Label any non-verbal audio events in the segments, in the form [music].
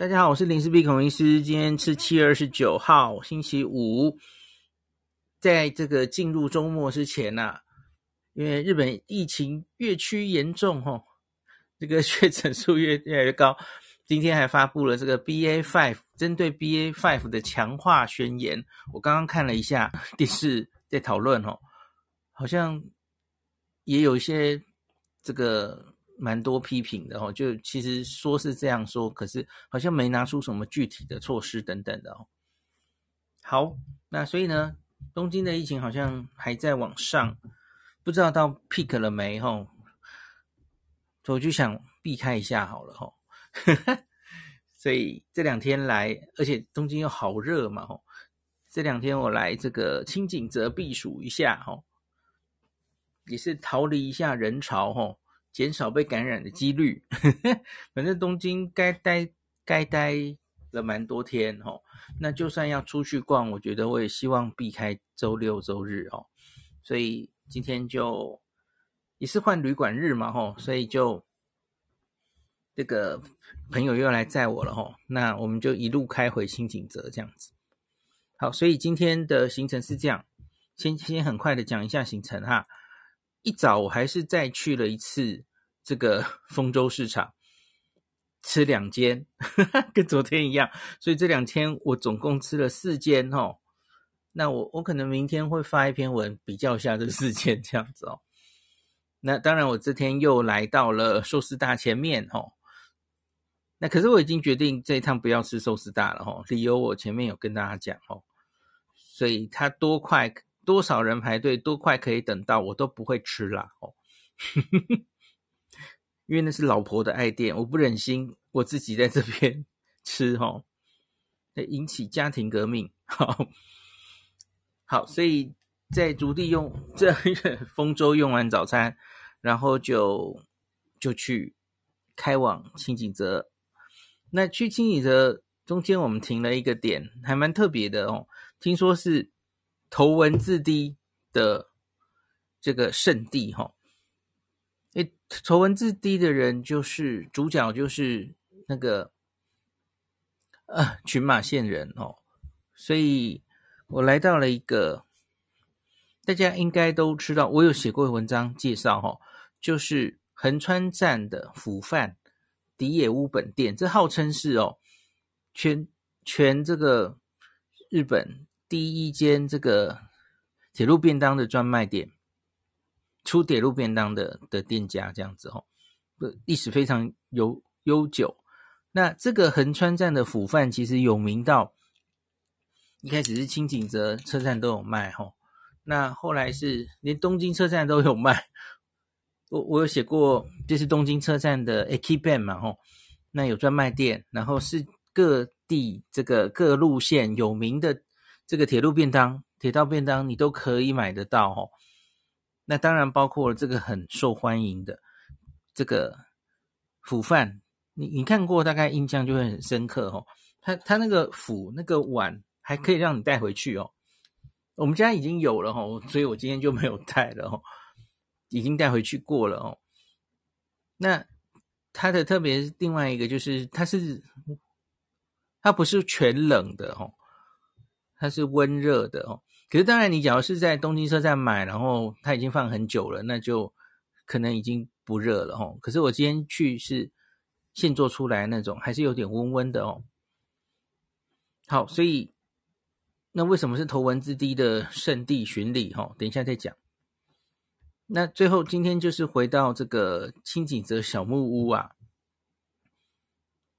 大家好，我是林氏璧孔医师。今天是七月二十九号，星期五。在这个进入周末之前呐、因为日本疫情越趋严重，吼，[laughs] 这个确诊数越越来越高。今天还发布了这个 BA five 针对 BA five 的强化宣言。我刚刚看了一下电视，在讨论，吼，好像也有一些这个。蛮多批评的哦，就其实说是这样说，可是好像没拿出什么具体的措施等等的哦。好，那所以呢，东京的疫情好像还在往上，不知道到 peak 了没吼？所以我就想避开一下好了吼。[laughs] 所以这两天来，而且东京又好热嘛吼，这两天我来这个轻井泽避暑一下吼，也是逃离一下人潮吼。减少被感染的几率，[laughs] 反正东京该待该待了蛮多天哦。那就算要出去逛，我觉得我也希望避开周六周日哦。所以今天就也是换旅馆日嘛吼，所以就这个朋友又来载我了吼。那我们就一路开回新景泽这样子。好，所以今天的行程是这样，先先很快的讲一下行程哈。一早我还是再去了一次这个 [laughs] 丰州市场，吃两间，跟昨天一样，所以这两天我总共吃了四间哦。那我我可能明天会发一篇文比较一下这四间这样子哦。那当然我这天又来到了寿司大前面哦。那可是我已经决定这一趟不要吃寿司大了哦，理由我前面有跟大家讲哦，所以它多快。多少人排队，多快可以等到，我都不会吃啦哦，[laughs] 因为那是老婆的爱店，我不忍心我自己在这边吃哦，会引起家庭革命。好，好，所以在竹地用这 [laughs] 丰州用完早餐，然后就就去开往清景泽。那去清景泽中间，我们停了一个点，还蛮特别的哦，听说是。头文字 D 的这个圣地哈，诶，头文字 D 的人就是主角，就是那个呃群马县人哦，所以我来到了一个大家应该都知道，我有写过文章介绍哈，就是横川站的釜饭迪野屋本店，这号称是哦全全这个日本。第一间这个铁路便当的专卖店，出铁路便当的的店家这样子哦，历史非常悠悠久。那这个横川站的府饭其实有名到一开始是清井泽车站都有卖哈，那后来是连东京车站都有卖。我我有写过，就是东京车站的 Ekiben 嘛吼，那有专卖店，然后是各地这个各路线有名的。这个铁路便当、铁道便当，你都可以买得到哦。那当然包括了这个很受欢迎的这个釜饭，你你看过，大概印象就会很深刻哦。它它那个釜那个碗还可以让你带回去哦。我们家已经有了哦，所以我今天就没有带了哦，已经带回去过了哦。那它的特别另外一个就是，它是它不是全冷的哦。它是温热的哦，可是当然，你假如是在东京车站买，然后它已经放很久了，那就可能已经不热了哦。可是我今天去是现做出来那种，还是有点温温的哦。好，所以那为什么是头文字 D 的圣地巡礼？哈，等一下再讲。那最后今天就是回到这个轻井泽小木屋啊。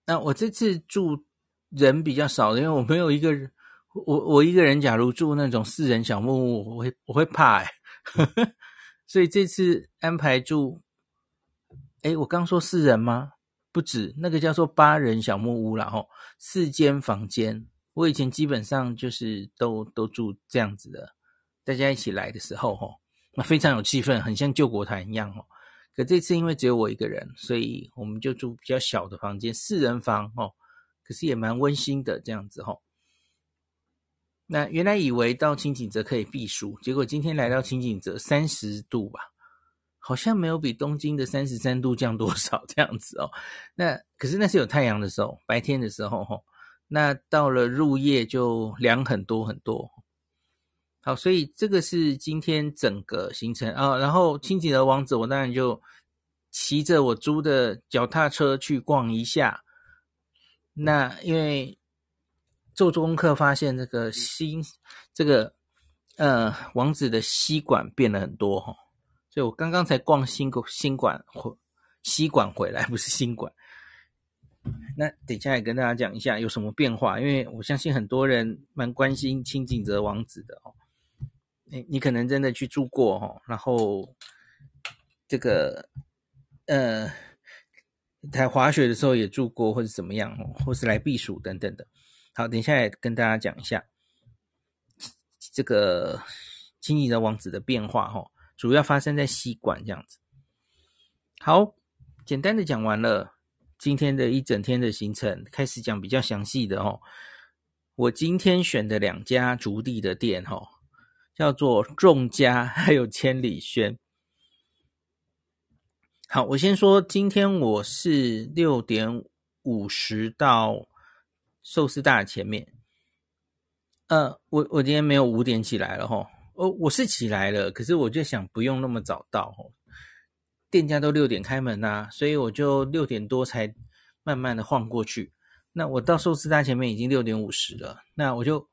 那我这次住人比较少，因为我没有一个人。我我一个人，假如住那种四人小木屋，我会我会怕哎，[laughs] 所以这次安排住，哎，我刚说四人吗？不止，那个叫做八人小木屋啦吼，四间房间。我以前基本上就是都都住这样子的，大家一起来的时候吼，那非常有气氛，很像救国团一样哦。可这次因为只有我一个人，所以我们就住比较小的房间，四人房哦，可是也蛮温馨的这样子吼。那原来以为到清景泽可以避暑，结果今天来到清景泽三十度吧，好像没有比东京的三十三度降多少这样子哦。那可是那是有太阳的时候，白天的时候吼。那到了入夜就凉很多很多。好，所以这个是今天整个行程啊。然后清景泽王子，我当然就骑着我租的脚踏车去逛一下。那因为做做功课发现这个新这个呃王子的吸管变了很多哈。所以我刚刚才逛新馆，新馆回吸管回来，[laughs] 不是新馆。那等一下也跟大家讲一下有什么变化，因为我相信很多人蛮关心轻井泽王子的哦。你你可能真的去住过哦，然后这个呃，在滑雪的时候也住过，或者怎么样哦，或是来避暑等等的。好，等一下也跟大家讲一下这个轻井泽王子的变化哦。主要发生在西馆这样子。好，简单的讲完了今天的一整天的行程，开始讲比较详细的哦。我今天选的两家竹地的店哦，叫做众家还有千里轩。好，我先说今天我是六点五十到寿司大前面。呃，我我今天没有五点起来了吼。哦，我是起来了，可是我就想不用那么早到哦，店家都六点开门呐，所以我就六点多才慢慢的晃过去。那我到寿司大前面已经六点五十了，那我就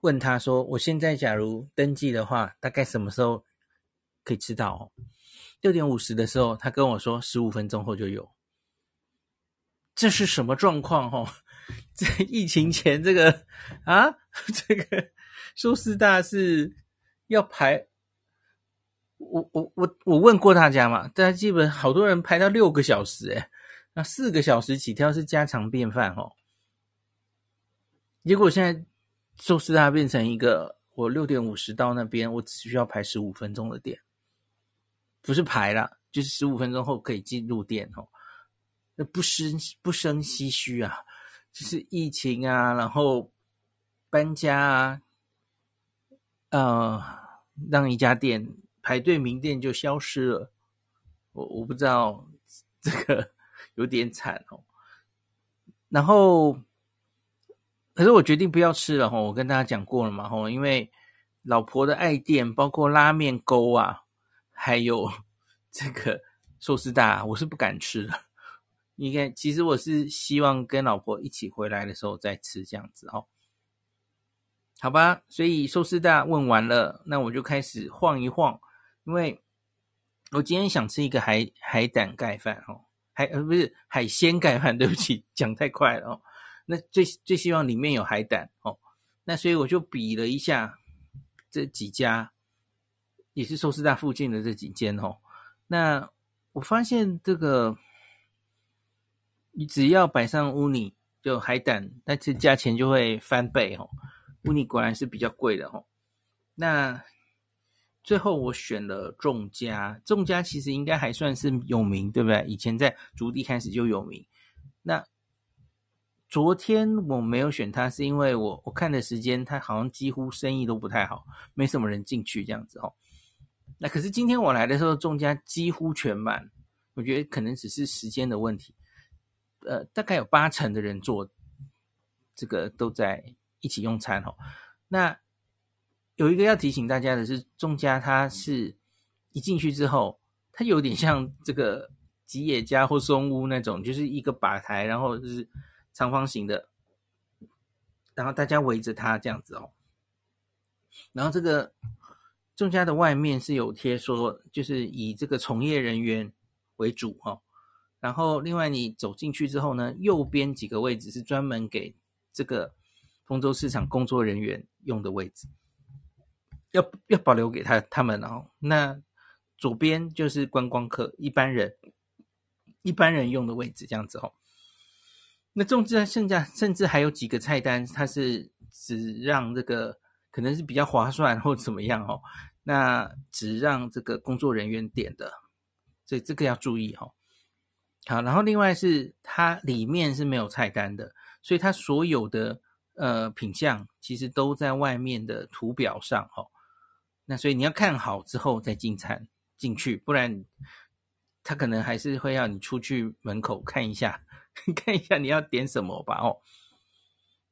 问他说：“我现在假如登记的话，大概什么时候可以吃到？”哦，六点五十的时候，他跟我说十五分钟后就有。这是什么状况？[laughs] 哦，在疫情前这个啊，[laughs] 这个。寿司大是要排，我我我我问过大家嘛，大家基本好多人排到六个小时诶，那四个小时起跳是家常便饭哦。结果现在寿司大变成一个，我六点五十到那边，我只需要排十五分钟的店，不是排了，就是十五分钟后可以进入店哦。那不生不生唏嘘啊，就是疫情啊，然后搬家啊。呃，让一家店排队名店就消失了，我我不知道这个有点惨哦。然后，可是我决定不要吃了哈，我跟大家讲过了嘛哈，因为老婆的爱店包括拉面沟啊，还有 [laughs] 这个寿司大，我是不敢吃的。应该其实我是希望跟老婆一起回来的时候再吃这样子哦。好吧，所以寿司大问完了，那我就开始晃一晃，因为我今天想吃一个海海胆盖饭哦，海呃不是海鲜盖饭，[laughs] 对不起，讲太快了哦。那最最希望里面有海胆哦，那所以我就比了一下这几家，也是寿司大附近的这几间哦。那我发现这个，你只要摆上乌尼就海胆，那这价钱就会翻倍哦。乌尼果然是比较贵的哦。那最后我选了众家，众家其实应该还算是有名，对不对？以前在竹地开始就有名。那昨天我没有选它，是因为我我看的时间，它好像几乎生意都不太好，没什么人进去这样子哦。那可是今天我来的时候，众家几乎全满，我觉得可能只是时间的问题。呃，大概有八成的人做，这个都在。一起用餐哦，那有一个要提醒大家的是，众家它是一进去之后，它有点像这个吉野家或松屋那种，就是一个吧台，然后就是长方形的，然后大家围着它这样子哦。然后这个众家的外面是有贴说，就是以这个从业人员为主哦。然后另外你走进去之后呢，右边几个位置是专门给这个。丰州市场工作人员用的位置，要要保留给他他们哦。那左边就是观光客一般人一般人用的位置，这样子哦。那众家剩下甚至还有几个菜单，它是只让这个可能是比较划算或怎么样哦。那只让这个工作人员点的，所以这个要注意哦。好，然后另外是它里面是没有菜单的，所以它所有的。呃，品项其实都在外面的图表上哦，那所以你要看好之后再进餐进去，不然他可能还是会要你出去门口看一下，[laughs] 看一下你要点什么吧哦。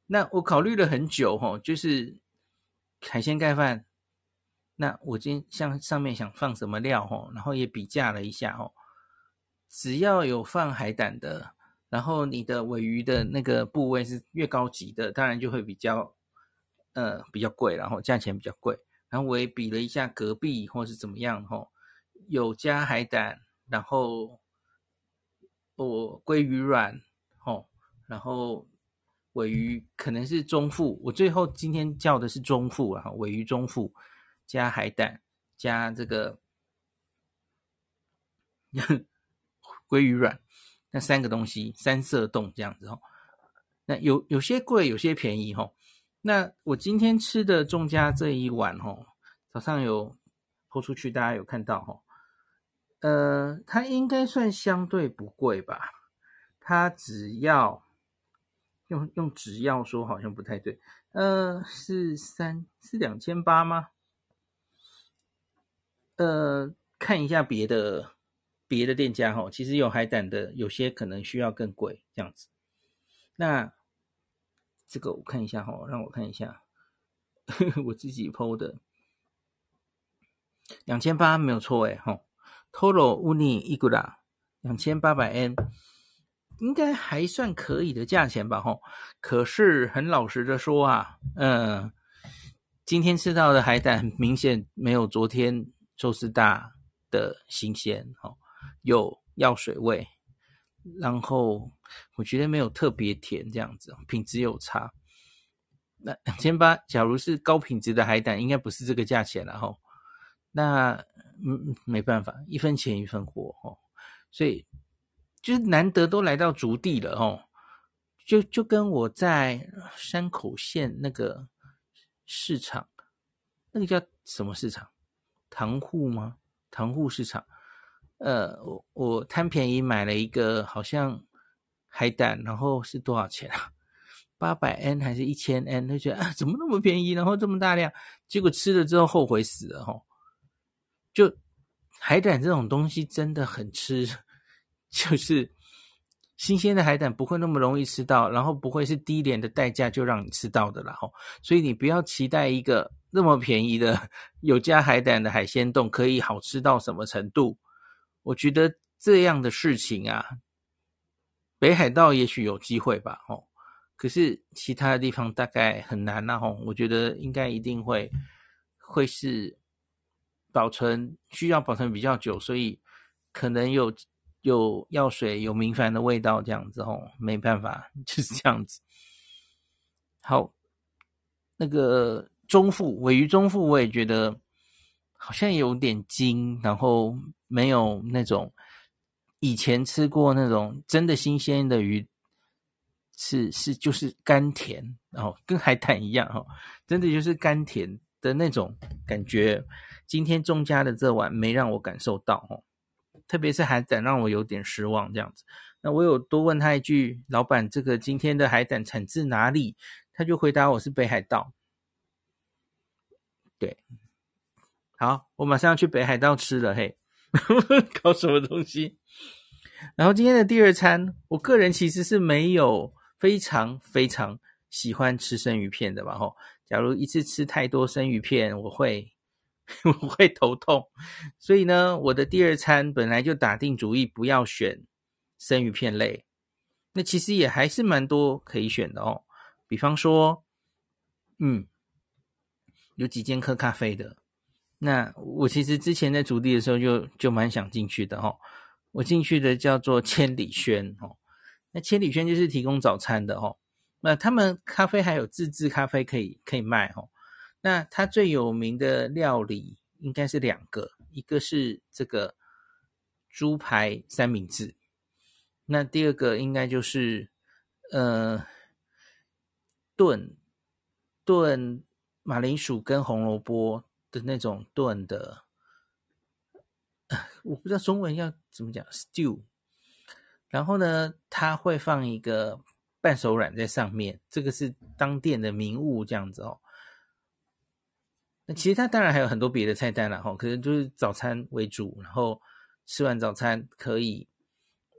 那我考虑了很久哦，就是海鲜盖饭。那我今天像上面想放什么料哦，然后也比价了一下哦，只要有放海胆的，然后你的尾鱼的那个部位是越高级的，当然就会比较呃比较贵，然后价钱比较贵。然后我也比了一下隔壁或是怎么样吼，有加海胆，然后我鲑鱼卵吼，然后尾鱼可能是中腹，我最后今天叫的是中腹啊，尾鱼中腹加海胆加这个鲑鱼卵，那三个东西三色冻这样子吼，那有有些贵，有些便宜吼。那我今天吃的仲家这一碗哦，早上有泼出去，大家有看到哦，呃，它应该算相对不贵吧？它只要用用只要说好像不太对，呃，是三是两千八吗？呃，看一下别的别的店家哈，其实有海胆的，有些可能需要更贵这样子。那。这个我看一下哈，让我看一下，我自己 PO 的两千八没有错诶哈，Toro Uni Igura 两千八百 N 应该还算可以的价钱吧哈。可是很老实的说啊，嗯，今天吃到的海胆明显没有昨天寿司大的新鲜哈，有药水味。然后我觉得没有特别甜，这样子品质有差。那两千八，假如是高品质的海胆，应该不是这个价钱了哈。那嗯，没办法，一分钱一分货哦。所以就是难得都来到竹地了哦，就就跟我在山口县那个市场，那个叫什么市场？塘户吗？塘户市场。呃，我我贪便宜买了一个，好像海胆，然后是多少钱啊？八百 N 还是一千 N？就觉得啊，怎么那么便宜，然后这么大量，结果吃了之后后悔死了齁。就海胆这种东西真的很吃，[laughs] 就是新鲜的海胆不会那么容易吃到，然后不会是低廉的代价就让你吃到的啦齁。所以你不要期待一个那么便宜的 [laughs] 有加海胆的海鲜冻可以好吃到什么程度。我觉得这样的事情啊，北海道也许有机会吧，哦，可是其他的地方大概很难呐，吼，我觉得应该一定会会是保存需要保存比较久，所以可能有有药水、有明矾的味道这样子，吼，没办法，[laughs] 就是这样子。好，那个中腹鮪鱼中腹，我也觉得好像有点筋，然后。没有那种以前吃过那种真的新鲜的鱼，是是就是甘甜，然后跟海胆一样哈，真的就是甘甜的那种感觉。今天中家的这碗没让我感受到哦，特别是海胆让我有点失望这样子。那我有多问他一句，老板，这个今天的海胆产自哪里？他就回答我是北海道。对，好，我马上要去北海道吃了嘿。[laughs] 搞什么东西？然后今天的第二餐，我个人其实是没有非常非常喜欢吃生鱼片的吧？吼，假如一次吃太多生鱼片，我会 [laughs] 我会头痛。所以呢，我的第二餐本来就打定主意不要选生鱼片类。那其实也还是蛮多可以选的哦，比方说，嗯，有几间喝咖啡的。那我其实之前在筑地的时候就就蛮想进去的齁，我进去的叫做千里轩哦，那千里轩就是提供早餐的齁，那他们咖啡还有自制咖啡可以可以卖齁，那它最有名的料理应该是两个，一个是这个猪排三明治，那第二个应该就是呃炖炖马铃薯跟红萝卜。的那种炖的，我不知道中文要怎么讲，stew。然后呢，它会放一个半熟卵在上面，这个是当店的名物，这样子哦。那其实它当然还有很多别的菜单了哈，可能就是早餐为主，然后吃完早餐可以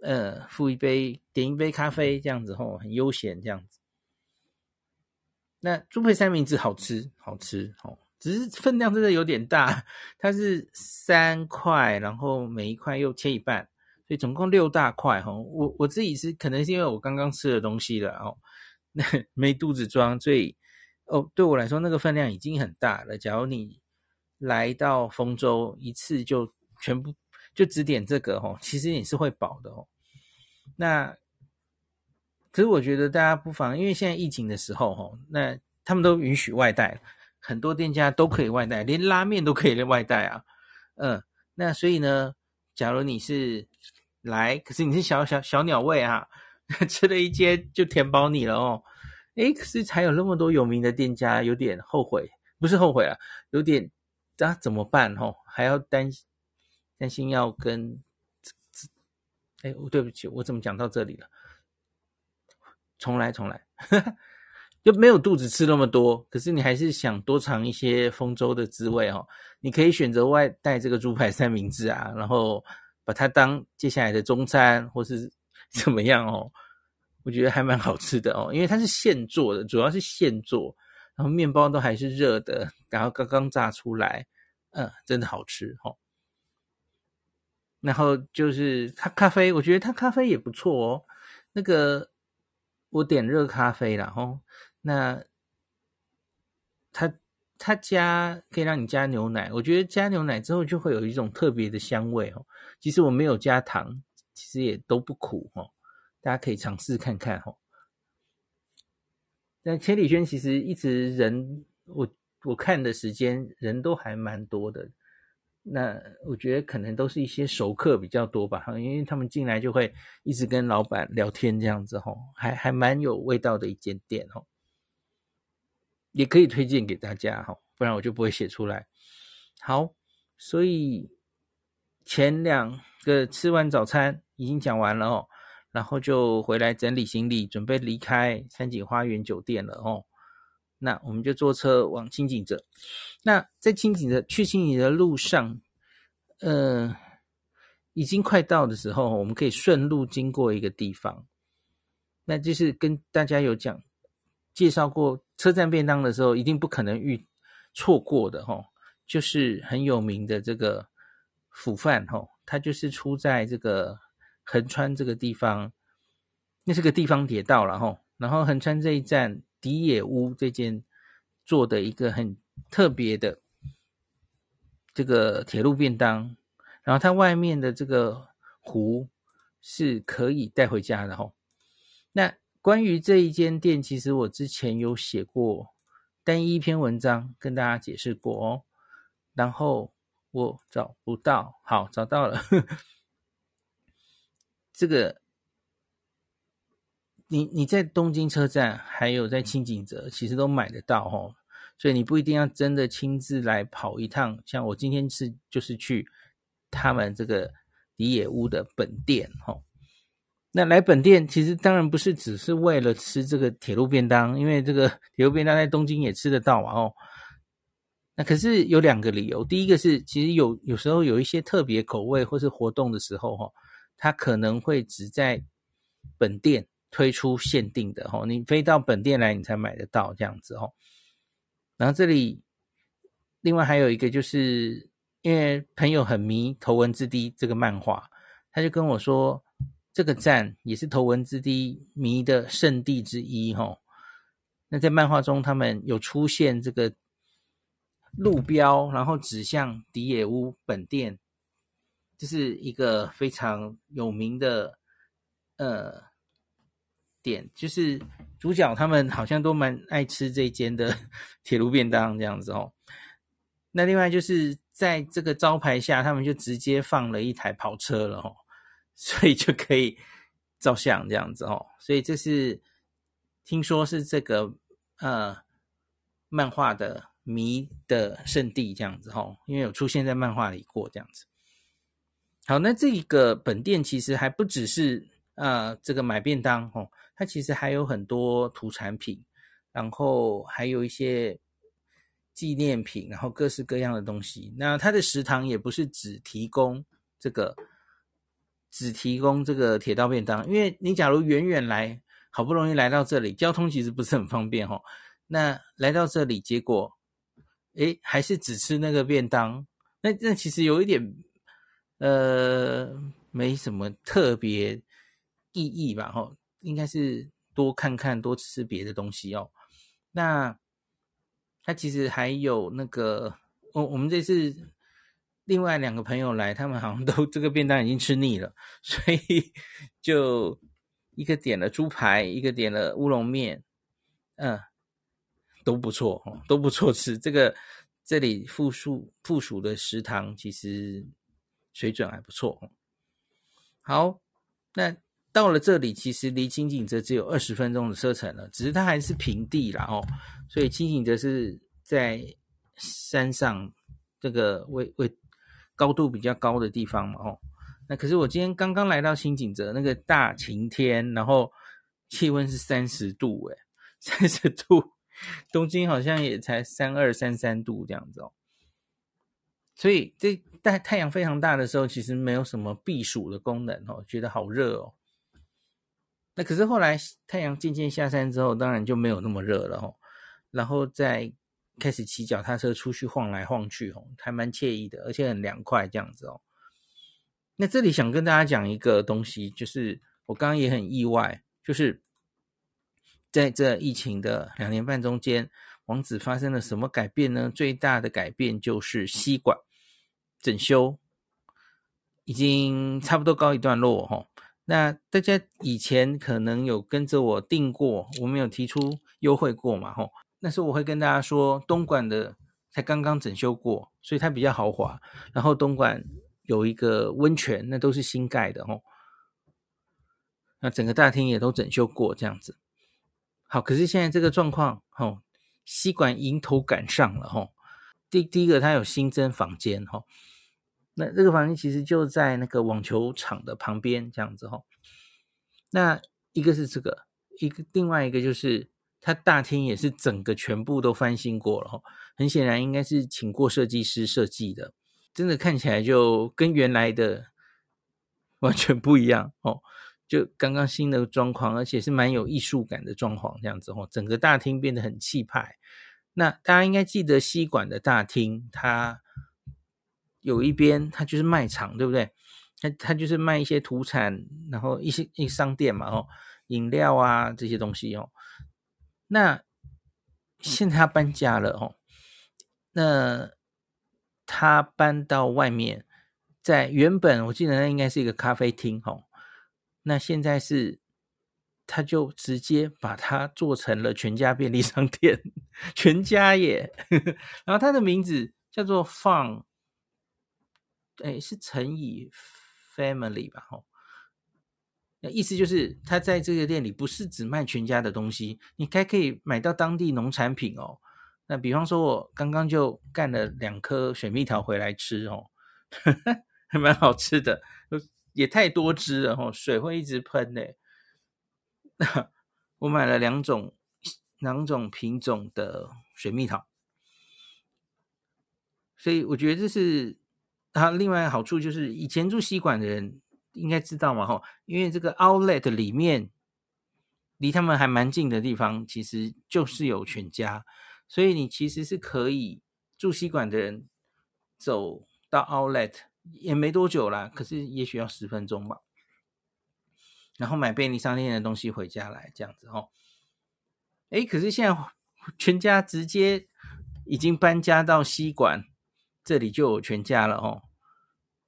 呃付一杯点一杯咖啡这样子吼，很悠闲这样子。那猪排三明治好吃好吃哦，只是分量真的有点大，[laughs] 它是三块，然后每一块又切一半，所以总共六大块哈。我我自己是可能是因为我刚刚吃了东西了哦，那 [laughs] 没肚子装，所以哦对我来说那个分量已经很大了。假如你来到丰州一次就全部就只点这个哦，其实也是会饱的哦。那可是我觉得大家不妨，因为现在疫情的时候，哈，那他们都允许外带，很多店家都可以外带，连拉面都可以外带啊。嗯，那所以呢，假如你是来，可是你是小小小鸟胃啊，[laughs] 吃了一间就填饱你了哦。诶，可是才有那么多有名的店家，有点后悔，不是后悔啊，有点啊怎么办？哈，还要担心担心要跟，哎，对不起，我怎么讲到这里了？重来，重来，就没有肚子吃那么多，可是你还是想多尝一些丰州的滋味哦。你可以选择外带这个猪排三明治啊，[laughs] 然后把它当接下来的中餐，或是怎么样哦。我觉得还蛮好吃的哦，因为它是现做的，主要是现做，然后面包都还是热的，然后刚刚炸出来，嗯，真的好吃哦。然后就是它咖啡，我觉得它咖啡也不错哦，那个。我点热咖啡啦，吼，那他他加可以让你加牛奶，我觉得加牛奶之后就会有一种特别的香味哦。即使我没有加糖，其实也都不苦哦。大家可以尝试看看哦。那千里轩其实一直人，我我看的时间人都还蛮多的。那我觉得可能都是一些熟客比较多吧，因为他们进来就会一直跟老板聊天这样子吼，还还蛮有味道的一间店吼，也可以推荐给大家哈，不然我就不会写出来。好，所以前两个吃完早餐已经讲完了哦，然后就回来整理行李，准备离开三井花园酒店了哦。那我们就坐车往轻井泽。那在轻井泽去轻井的路上，呃，已经快到的时候，我们可以顺路经过一个地方。那就是跟大家有讲介绍过车站便当的时候，一定不可能遇错过的齁，就是很有名的这个釜饭齁，它就是出在这个横川这个地方，那是个地方铁道了齁。然后横川这一站。荻野屋这间做的一个很特别的这个铁路便当，然后它外面的这个壶是可以带回家的吼。那关于这一间店，其实我之前有写过单一篇文章跟大家解释过哦。然后我找不到，好，找到了，这个。你你在东京车站，还有在清井泽，其实都买得到齁，所以你不一定要真的亲自来跑一趟。像我今天是就是去他们这个荻野屋的本店齁。那来本店其实当然不是只是为了吃这个铁路便当，因为这个 [laughs] 铁路便当在东京也吃得到嘛哦。那可是有两个理由，第一个是其实有有时候有一些特别口味或是活动的时候齁，它可能会只在本店。推出限定的齁，你飞到本店来，你才买得到这样子齁。然后这里另外还有一个，就是因为朋友很迷《头文字 D》这个漫画，他就跟我说，这个站也是《头文字 D》迷的圣地之一齁。那在漫画中，他们有出现这个路标，然后指向迪野屋本店，这是一个非常有名的呃。点就是主角他们好像都蛮爱吃这间的 [laughs] 铁路便当这样子哦。那另外就是在这个招牌下，他们就直接放了一台跑车了哦，[laughs] 所以就可以照相这样子哦。所以这是听说是这个呃漫画的迷的圣地这样子哦，因为有出现在漫画里过这样子。好，那这一个本店其实还不只是呃这个买便当哦。它其实还有很多土产品，然后还有一些纪念品，然后各式各样的东西。那它的食堂也不是只提供这个，只提供这个铁道便当，因为你假如远远来，好不容易来到这里，交通其实不是很方便哦。那来到这里，结果，诶，还是只吃那个便当，那那其实有一点，呃，没什么特别意义吧？吼，应该是多看看，多吃吃别的东西哦。那它其实还有那个，我我们这次另外两个朋友来，他们好像都这个便当已经吃腻了，所以就一个点了猪排，一个点了乌龙面，嗯。都不错哦，都不错吃。这个这里附属附属的食堂其实水准还不错。好，那到了这里，其实离清景泽只有二十分钟的车程了，只是它还是平地啦哦，所以清景泽是在山上这个位位高度比较高的地方嘛哦。那可是我今天刚刚来到新景泽，那个大晴天，然后气温是三十度诶，[laughs] 三十度。东京好像也才三二三三度这样子哦，所以这在太阳非常大的时候，其实没有什么避暑的功能哦，觉得好热哦。那可是后来太阳渐渐下山之后，当然就没有那么热了哦。然后再开始骑脚踏车出去晃来晃去哦，还蛮惬意的，而且很凉快这样子哦。那这里想跟大家讲一个东西，就是我刚刚也很意外，就是。在这疫情的两年半中间，王子发生了什么改变呢？最大的改变就是西馆整修，已经差不多告一段落哈。那大家以前可能有跟着我订过，我们有提出优惠过嘛吼。那时候我会跟大家说，东莞的才刚刚整修过，所以它比较豪华。然后东莞有一个温泉，那都是新盖的哈。那整个大厅也都整修过，这样子。好，可是现在这个状况，哦，西馆迎头赶上了，吼。第第一个，它有新增房间，吼。那这个房间其实就在那个网球场的旁边，这样子，吼。那一个是这个，一个另外一个就是它大厅也是整个全部都翻新过了，吼。很显然应该是请过设计师设计的，真的看起来就跟原来的 [laughs] 完全不一样，哦。就刚刚新的装潢，而且是蛮有艺术感的装潢，这样子哦，整个大厅变得很气派。那大家应该记得西馆的大厅，它有一边它就是卖场，对不对？它它就是卖一些土产，然后一些一商店嘛，哦，饮料啊这些东西哦。那现在他搬家了哦，那他搬到外面，在原本我记得那应该是一个咖啡厅哦。那现在是，他就直接把它做成了全家便利商店，全家耶。[laughs] 然后他的名字叫做 Fun，哎，是乘以 Family 吧？吼，那意思就是他在这个店里不是只卖全家的东西，你还可以买到当地农产品哦。那比方说，我刚刚就干了两颗水蜜桃回来吃哦，[laughs] 还蛮好吃的。也太多汁了哦，水会一直喷呢。[laughs] 我买了两种两种品种的水蜜桃，所以我觉得这是它另外一个好处，就是以前住西馆的人应该知道嘛吼，因为这个 Outlet 里面离他们还蛮近的地方，其实就是有全家，所以你其实是可以住西馆的人走到 Outlet。也没多久啦，可是也许要十分钟吧。然后买便利商店的东西回家来，这样子哦。哎，可是现在全家直接已经搬家到西馆，这里就有全家了哦。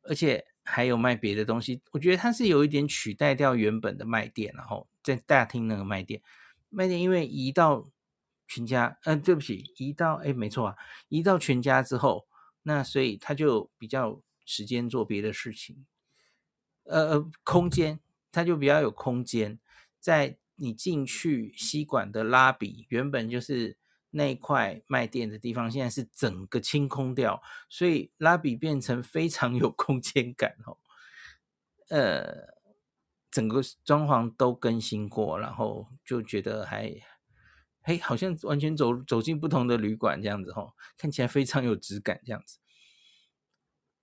而且还有卖别的东西，我觉得它是有一点取代掉原本的卖店，然后在大厅那个卖店，卖店因为移到全家，嗯、呃，对不起，移到哎，没错啊，移到全家之后，那所以他就比较。时间做别的事情，呃呃，空间它就比较有空间，在你进去西馆的拉比，原本就是那一块卖店的地方，现在是整个清空掉，所以拉比变成非常有空间感哦。呃，整个装潢都更新过，然后就觉得还嘿，好像完全走走进不同的旅馆这样子哦，看起来非常有质感这样子。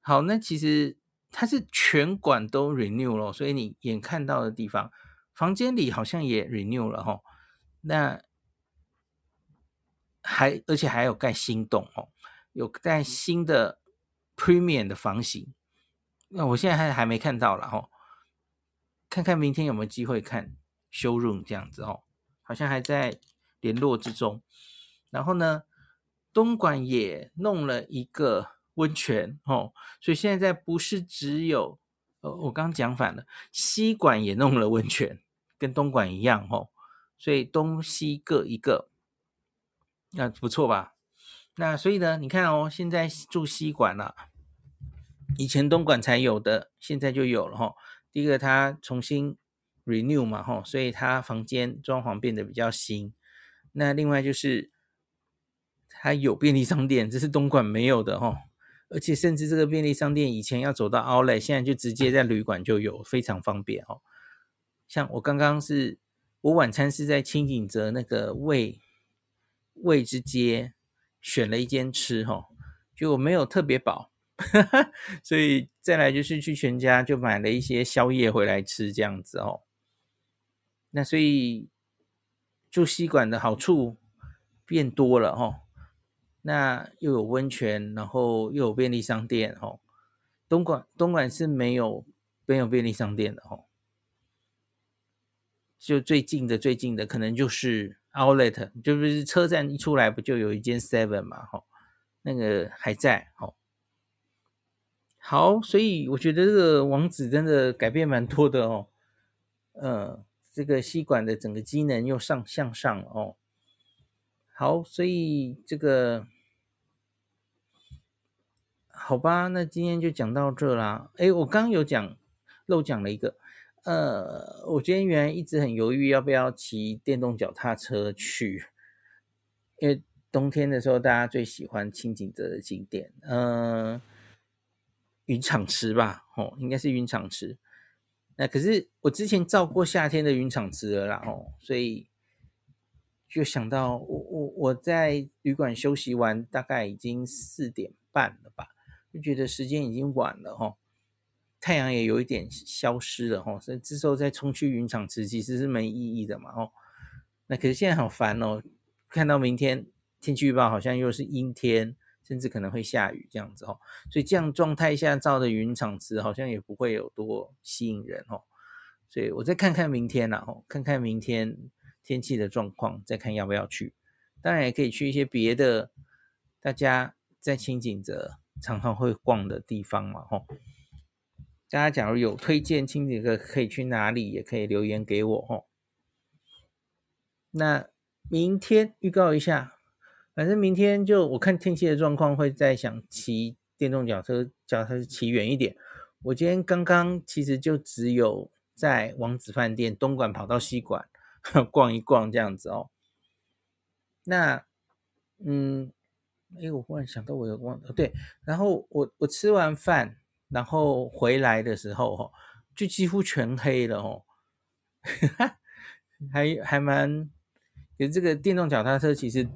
好，那其实它是全馆都 renew 了，所以你眼看到的地方，房间里好像也 renew 了哈。那还而且还有盖新栋哦，有盖新的 premium 的房型。那我现在还还没看到了哈，看看明天有没有机会看 showroom 这样子哦，好像还在联络之中。然后呢，东莞也弄了一个。温泉哦，所以现在不是只有呃，我刚讲反了，西莞也弄了温泉，跟东莞一样哦，所以东西各一个，那不错吧？那所以呢，你看哦，现在住西馆了，以前东莞才有的，现在就有了哈。第一个，它重新 renew 嘛哈，所以它房间装潢变得比较新。那另外就是它有便利商店，这是东莞没有的哈。而且甚至这个便利商店以前要走到 Outlet，现在就直接在旅馆就有，非常方便哦。像我刚刚是，我晚餐是在清景泽那个味味之街选了一间吃哈，就我没有特别饱，[laughs] 所以再来就是去全家就买了一些宵夜回来吃这样子哦。那所以住西馆的好处变多了哦。那又有温泉，然后又有便利商店，哦。东莞东莞是没有没有便利商店的，哦。就最近的最近的可能就是 Outlet，就是车站一出来不就有一间 Seven 嘛，哈，那个还在，哦。好，所以我觉得这个网址真的改变蛮多的哦。嗯，这个吸管的整个机能又上向上哦。好，所以这个。好吧，那今天就讲到这啦。诶，我刚有讲漏讲了一个，呃，我今天原来一直很犹豫要不要骑电动脚踏车去，因为冬天的时候大家最喜欢清景泽的景点，嗯、呃，云场池吧，哦，应该是云场池。那可是我之前照过夏天的云场池了啦，哦，所以就想到我我我在旅馆休息完，大概已经四点半了吧。就觉得时间已经晚了哈，太阳也有一点消失了哈，所以这时候再冲去云场池其实是没意义的嘛哦。那可是现在好烦哦，看到明天天气预报好像又是阴天，甚至可能会下雨这样子哦。所以这样状态下照的云场池好像也不会有多吸引人哦。所以我再看看明天呐，哦，看看明天天气的状况，再看要不要去。当然也可以去一些别的，大家在清景泽。常常会逛的地方嘛，吼！大家假如有推荐清景泽可以去哪里，也可以留言给我，哦。那明天预告一下，反正明天就我看天气的状况，会再想骑电动脚车，脚踏车骑远一点。我今天刚刚其实就只有在王子饭店东莞跑到西莞 [laughs] 逛一逛这样子哦。那，嗯。哎，我忽然想到，我有忘了对，然后我我吃完饭，然后回来的时候，哈，就几乎全黑了，[laughs] 哦，还还蛮，有这个电动脚踏车其实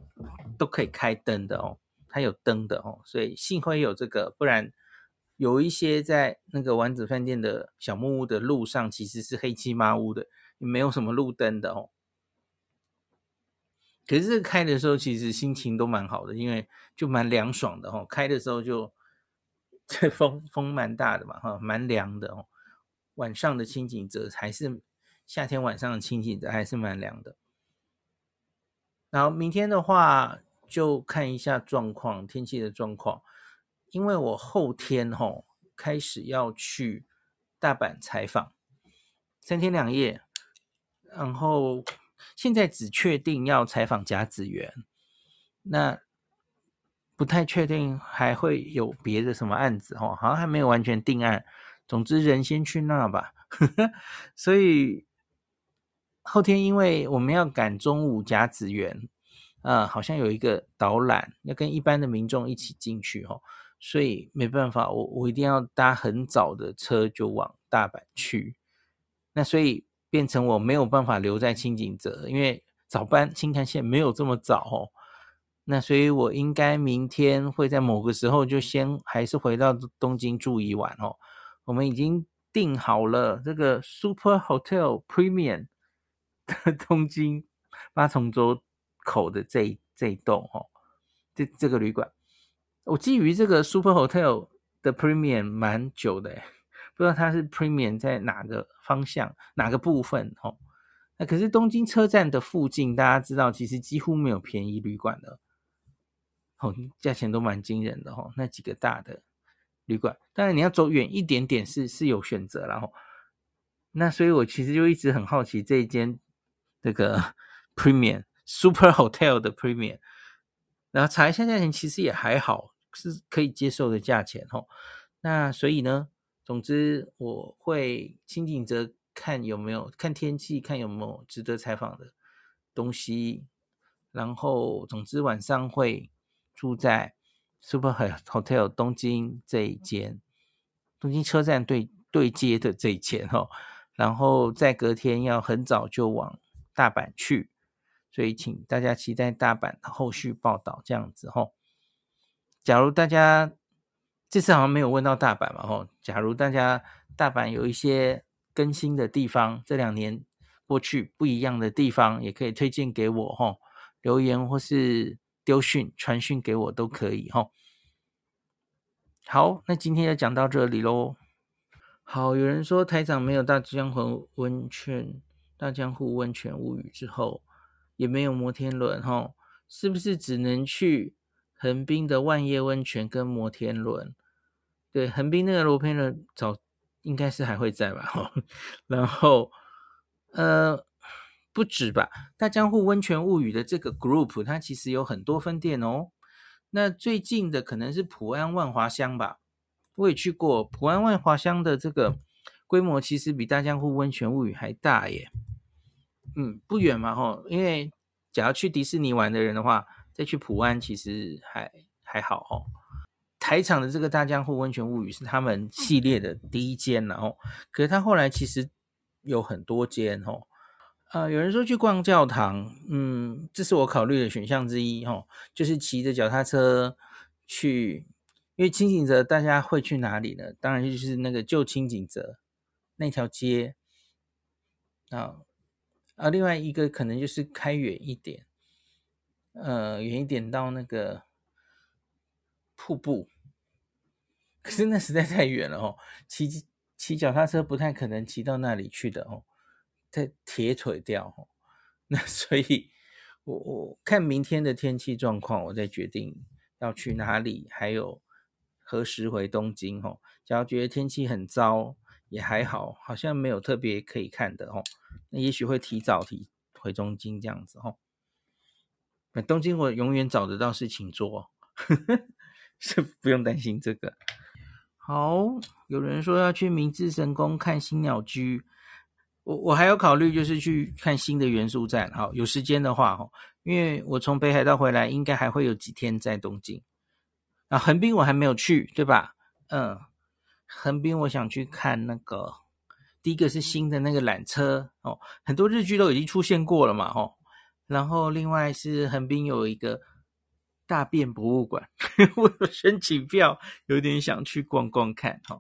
都可以开灯的哦，它有灯的哦，所以幸亏有这个，不然有一些在那个丸子饭店的小木屋的路上，其实是黑漆麻乌的，也没有什么路灯的哦。可是开的时候，其实心情都蛮好的，因为就蛮凉爽的哦。开的时候就这风风蛮大的嘛，哈，蛮凉的哦。晚上的清景泽还是夏天晚上的清景泽还是蛮凉的。然后明天的话就看一下状况，天气的状况，因为我后天哈开始要去大阪采访，三天两夜，然后。现在只确定要采访甲子园，那不太确定还会有别的什么案子哦，好像还没有完全定案。总之人先去那吧，[laughs] 所以后天因为我们要赶中午甲子园，啊，好像有一个导览要跟一般的民众一起进去哦，所以没办法，我我一定要搭很早的车就往大阪去，那所以。变成我没有办法留在清景泽，因为早班新干线没有这么早哦。那所以我应该明天会在某个时候就先还是回到东京住一晚哦。我们已经订好了这个 Super Hotel Premium 的 [laughs] 东京八重洲口的这这一栋哦，这这个旅馆，我基于这个 Super Hotel 的 Premium 蛮久的，不知道它是 Premium 在哪个方向哪个部分哦。那可是东京车站的附近，大家知道其实几乎没有便宜旅馆的。哦，价钱都蛮惊人的哦，那几个大的旅馆，当然你要走远一点点是是有选择，然后，那所以我其实就一直很好奇这一间这个 [laughs] Premium Super Hotel 的 Premium，然后查一下价钱，其实也还好，是可以接受的价钱哦。那所以呢，总之我会轻井泽看有没有看天气，看有没有值得采访的东西，然后总之晚上会。住在 Super Hotel 东京这一间，东京车站对对接的这一间哦，然后在隔天要很早就往大阪去，所以请大家期待大阪的后续报道这样子哦。假如大家这次好像没有问到大阪嘛哦，假如大家大阪有一些更新的地方，这两年过去不一样的地方，也可以推荐给我哦，留言或是。丢讯传讯给我都可以哈。好，那今天就讲到这里喽。好，有人说台长没有大江户温泉、大江户温泉物语之后，也没有摩天轮哈，是不是只能去横滨的万叶温泉跟摩天轮？对，横滨那个摩天轮早应该是还会在吧？[laughs] 然后呃。不止吧，大江户温泉物语的这个 group，它其实有很多分店哦。那最近的可能是普安万华乡吧，我也去过普安万华乡的这个规模，其实比大江户温泉物语还大耶。嗯，不远嘛吼，因为假如去迪士尼玩的人的话，再去普安其实还还好哦。台场的这个大江户温泉物语是他们系列的第一间，然后可是他后来其实有很多间哦。啊、呃，有人说去逛教堂，嗯，这是我考虑的选项之一哦，就是骑着脚踏车去，因为轻井泽大家会去哪里呢？当然就是那个旧轻井泽那条街啊，啊，另外一个可能就是开远一点，呃，远一点到那个瀑布，可是那实在太远了哦，骑骑脚踏车不太可能骑到那里去的哦。在铁腿掉，那 [laughs] 所以我我看明天的天气状况，我再决定要去哪里，还有何时回东京哦。假如觉得天气很糟，也还好，好像没有特别可以看的哦。那也许会提早提回东京这样子哦。那东京我永远找得到事情做，[laughs] 是不用担心这个。好，有人说要去明治神宫看新鸟居。我我还有考虑，就是去看新的元素站，好，有时间的话，哈，因为我从北海道回来，应该还会有几天在东京。啊，横滨我还没有去，对吧？嗯，横滨我想去看那个，第一个是新的那个缆车哦，很多日剧都已经出现过了嘛，哦，然后另外是横滨有一个大便博物馆，[laughs] 我有申请票，有点想去逛逛看，哈。